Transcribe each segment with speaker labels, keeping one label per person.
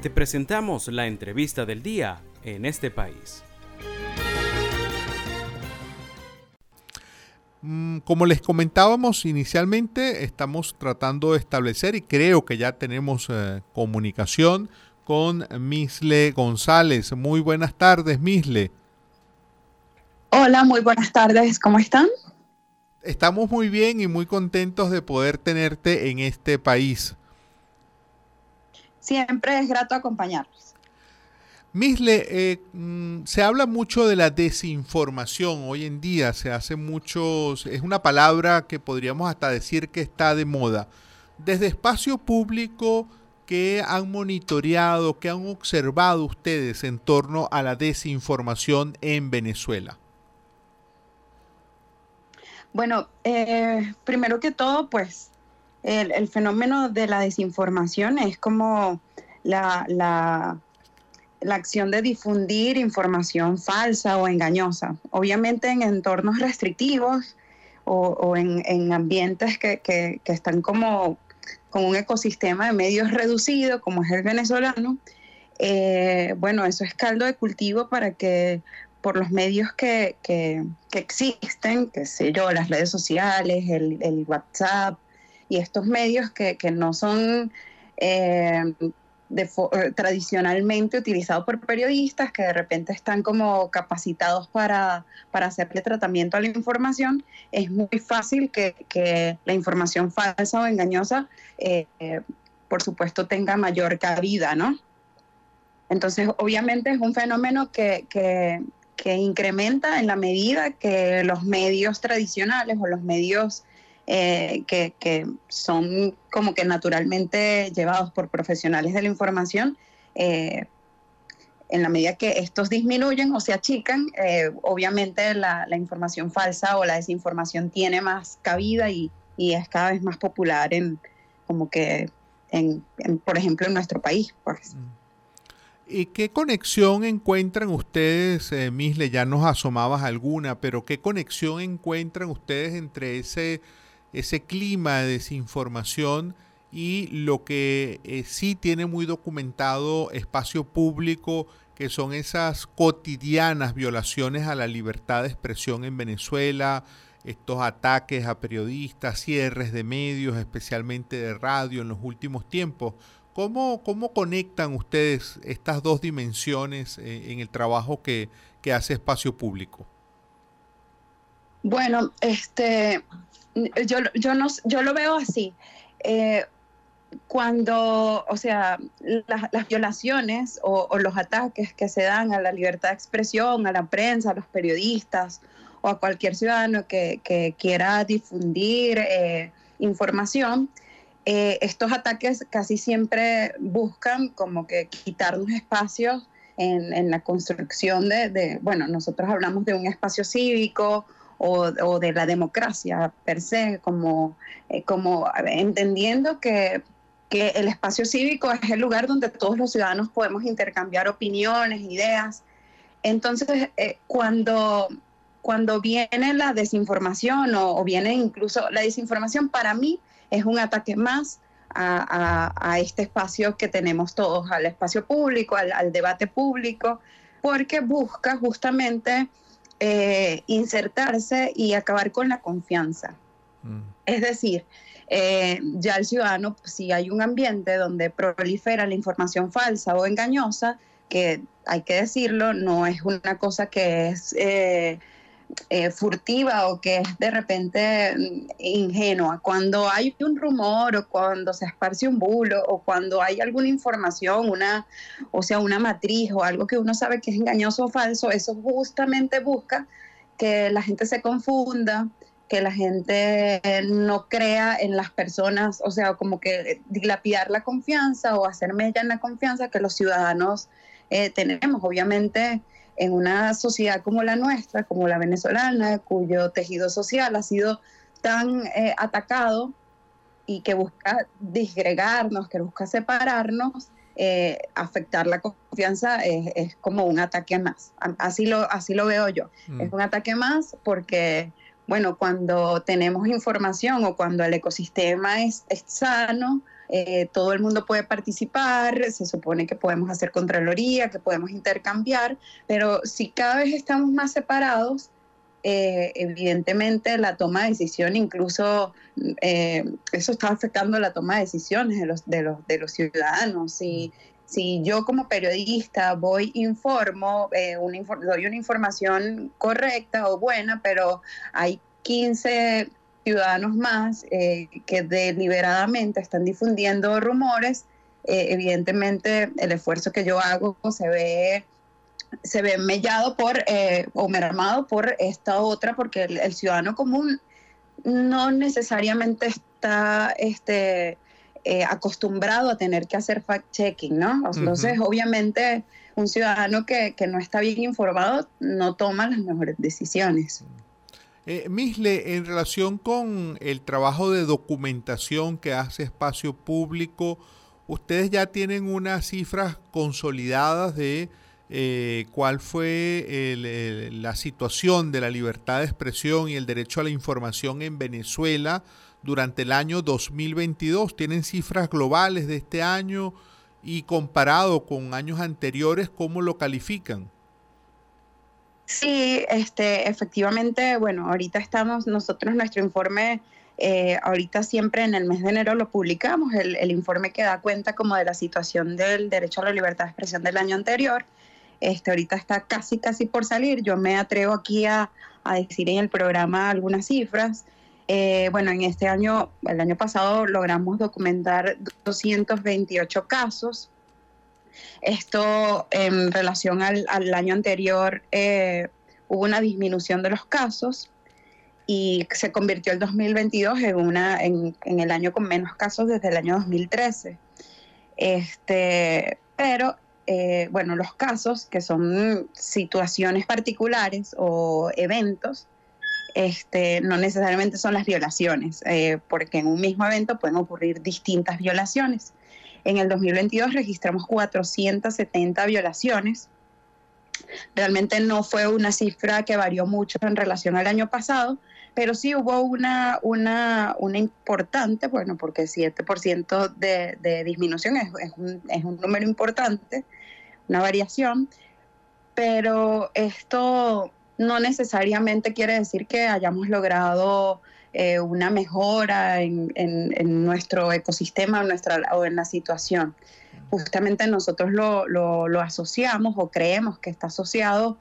Speaker 1: Te presentamos la entrevista del día en este país.
Speaker 2: Mm, como les comentábamos inicialmente, estamos tratando de establecer y creo que ya tenemos eh, comunicación con Misle González. Muy buenas tardes, Misle.
Speaker 3: Hola, muy buenas tardes. ¿Cómo están?
Speaker 2: Estamos muy bien y muy contentos de poder tenerte en este país.
Speaker 3: Siempre es grato acompañarlos.
Speaker 2: Misle, eh, mm, se habla mucho de la desinformación hoy en día, se hace mucho, es una palabra que podríamos hasta decir que está de moda. Desde espacio público, ¿qué han monitoreado, qué han observado ustedes en torno a la desinformación en Venezuela?
Speaker 3: Bueno, eh, primero que todo, pues el, fenómeno de la desinformación es como la, la, acción de difundir información falsa o engañosa. Obviamente en entornos restrictivos o, en, ambientes que, están como con un ecosistema de medios reducido, como es el venezolano, eh, bueno, eso es caldo de cultivo para que por los medios que, que, existen, que sé yo, las redes sociales, el, WhatsApp y estos medios que, no son eh, eh, tradicionalmente utilizados por periodistas, que de repente están como capacitados para, para hacerle tratamiento a la información, es muy fácil que, la información falsa o engañosa, eh, por supuesto, tenga mayor cabida, ¿no? Entonces, obviamente es un fenómeno que, que incrementa en la medida que los medios tradicionales o los medios eh, que, son como que naturalmente llevados por profesionales de la información, eh, en la medida que estos disminuyen o se achican, eh, obviamente la, información falsa o la desinformación tiene más cabida y, es cada vez más popular en como que, en, por ejemplo, en nuestro país. Pues. Mm.
Speaker 2: ¿Y qué conexión encuentran ustedes, eh, Misle? Ya nos asomabas alguna, pero ¿qué conexión encuentran ustedes entre ese, ese clima de desinformación y lo que eh, sí tiene muy documentado espacio público, que son esas cotidianas violaciones a la libertad de expresión en Venezuela, estos ataques a periodistas, cierres de medios, especialmente de radio en los últimos tiempos? ¿Cómo, ¿Cómo conectan ustedes estas dos dimensiones eh, en el trabajo que, hace Espacio Público?
Speaker 3: Bueno, este, yo, yo, no, yo lo veo así. Eh, cuando, o sea, las violaciones o, los ataques que se dan a la libertad de expresión, a la prensa, a los periodistas o a cualquier ciudadano que, quiera difundir eh, información, eh, estos ataques casi siempre buscan como que quitarnos espacios en, la construcción de, bueno, nosotros hablamos de un espacio cívico o, de la democracia per se, como, eh, como entendiendo que, el espacio cívico es el lugar donde todos los ciudadanos podemos intercambiar opiniones, ideas. Entonces, eh, cuando, cuando viene la desinformación o, viene incluso la desinformación, para mí es un ataque más a, este espacio que tenemos todos, al espacio público, al, debate público, porque busca justamente eh, insertarse y acabar con la confianza. Mm. Es decir, eh, ya el ciudadano, si hay un ambiente donde prolifera la información falsa o engañosa, que hay que decirlo, no es una cosa que es... Eh, eh, furtiva o que es de repente mm, ingenua. Cuando hay un rumor o cuando se esparce un bulo o cuando hay alguna información, una, o sea, una matriz o algo que uno sabe que es engañoso o falso, eso justamente busca que la gente se confunda, que la gente no crea en las personas, o sea, como que dilapidar la confianza o hacer mella en la confianza que los ciudadanos eh, tenemos. Obviamente, en una sociedad como la nuestra, como la venezolana, cuyo tejido social ha sido tan eh, atacado y que busca disgregarnos, que busca separarnos, eh, afectar la confianza es, como un ataque más. Así lo, así lo veo yo. Mm. Es un ataque más porque, bueno, cuando tenemos información o cuando el ecosistema es, sano, eh, todo el mundo puede participar, se supone que podemos hacer contraloría, que podemos intercambiar, pero si cada vez estamos más separados, eh, evidentemente la toma de decisión, incluso eh, eso está afectando la toma de decisiones de los, de los, de los ciudadanos. Y si yo como periodista voy, informo, eh, doy una información correcta o buena, pero hay 15 ciudadanos más que deliberadamente están difundiendo rumores, evidentemente el esfuerzo que yo hago se ve se ve mellado por eh, o mermado por esta otra, porque el, ciudadano común no necesariamente está este, eh, acostumbrado a tener que hacer fact-checking, ¿no? Entonces, obviamente, un ciudadano que, no está bien informado no toma las mejores decisiones.
Speaker 2: Eh, Misle, en relación con el trabajo de documentación que hace Espacio Público, ustedes ya tienen unas cifras consolidadas de eh, cuál fue la situación de la libertad de expresión y el derecho a la información en Venezuela durante el año 2022. ¿Tienen cifras globales de este año y comparado con años anteriores, cómo lo califican?
Speaker 3: Sí, este, efectivamente, bueno, ahorita estamos, nosotros nuestro informe, eh, ahorita siempre en el mes de enero lo publicamos, el, informe que da cuenta como de la situación del derecho a la libertad de expresión del año anterior. Este, ahorita está casi, casi por salir. Yo me atrevo aquí a, decir en el programa algunas cifras. Eh, bueno, en este año, el año pasado logramos documentar 228 casos. Esto en relación al, año anterior eh, hubo una disminución de los casos y se convirtió el 2022 en, una, en, en, el año con menos casos desde el año 2013. Este, pero eh, bueno, los casos, que son situaciones particulares o eventos, este, no necesariamente son las violaciones, eh, porque en un mismo evento pueden ocurrir distintas violaciones. En el 2022 registramos 470 violaciones. Realmente no fue una cifra que varió mucho en relación al año pasado, pero sí hubo una, una, una importante, bueno, porque 7% de, de disminución es, un, es un número importante, una variación, pero esto no necesariamente quiere decir que hayamos logrado eh, una mejora en, nuestro ecosistema nuestra, o en la situación. Justamente nosotros lo, asociamos o creemos que está asociado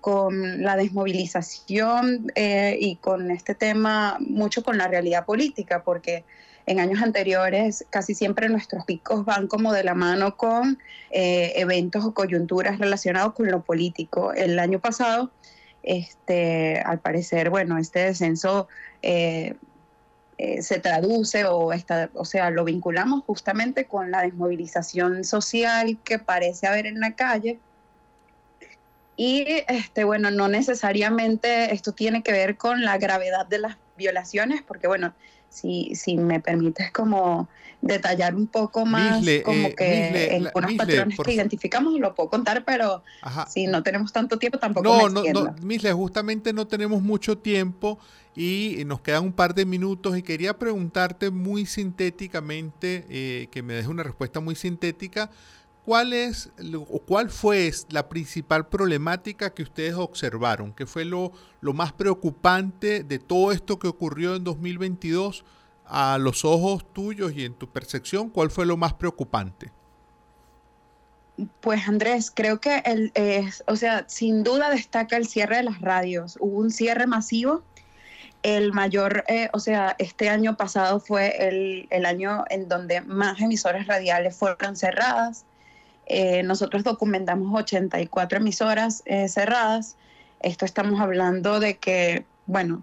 Speaker 3: con la desmovilización eh, y con este tema mucho con la realidad política, porque en años anteriores casi siempre nuestros picos van como de la mano con eh, eventos o coyunturas relacionados con lo político. El año pasado, este, al parecer, bueno, este descenso eh, eh, se traduce o, está, o sea, lo vinculamos justamente con la desmovilización social que parece haber en la calle. Y este, bueno, no necesariamente esto tiene que ver con la gravedad de las violaciones, porque bueno, si, si me permites como detallar un poco más como eh, que en unos patrones que identificamos lo puedo contar, pero si no tenemos tanto tiempo tampoco
Speaker 2: no, me no, no, Misle, justamente no tenemos mucho tiempo y nos quedan un par de minutos y quería preguntarte muy sintéticamente, eh, que me des una respuesta muy sintética, ¿Cuál es o cuál fue la principal problemática que ustedes observaron? ¿Qué fue lo, lo más preocupante de todo esto que ocurrió en 2022 a los ojos tuyos y en tu percepción? ¿Cuál fue lo más preocupante?
Speaker 3: Pues Andrés, creo que el, o sea, sin duda destaca el cierre de las radios. Hubo un cierre masivo. El mayor, eh, o sea, este año pasado fue el, el año en donde más emisoras radiales fueron cerradas eh, nosotros documentamos 84 emisoras eh, cerradas. Esto estamos hablando de que, bueno,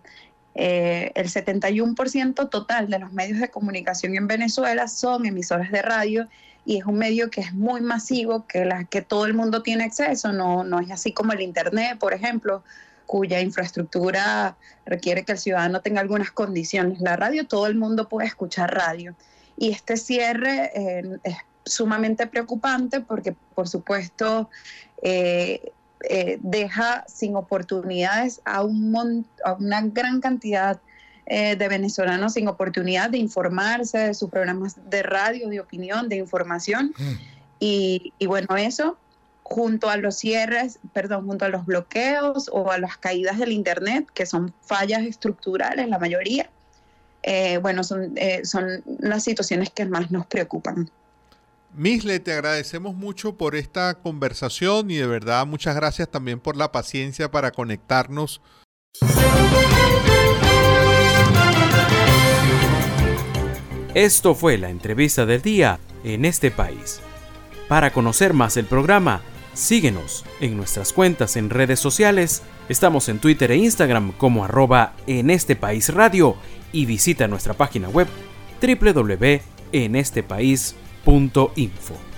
Speaker 3: eh, el 71% total de los medios de comunicación en Venezuela son emisoras de radio y es un medio que es muy masivo, que, la, que todo el mundo tiene acceso, no, no es así como el Internet, por ejemplo, cuya infraestructura requiere que el ciudadano tenga algunas condiciones. La radio, todo el mundo puede escuchar radio. Y este cierre es sumamente preocupante porque, por supuesto, eh, eh, deja sin oportunidades a, un a una gran cantidad eh, de venezolanos sin oportunidad de informarse de sus programas de radio, de opinión, de información. Mm. Y, y, bueno, eso junto a los cierres, perdón, junto a los bloqueos o a las caídas del Internet, que son fallas estructurales, la mayoría, eh, bueno, son, eh, son las situaciones que más nos preocupan.
Speaker 2: Misle, te agradecemos mucho por esta conversación y de verdad muchas gracias también por la paciencia para conectarnos.
Speaker 1: Esto fue la entrevista del día en este país. Para conocer más el programa, síguenos en nuestras cuentas en redes sociales. Estamos en Twitter e Instagram como arroba en este país radio y visita nuestra página web www.enestepais.info.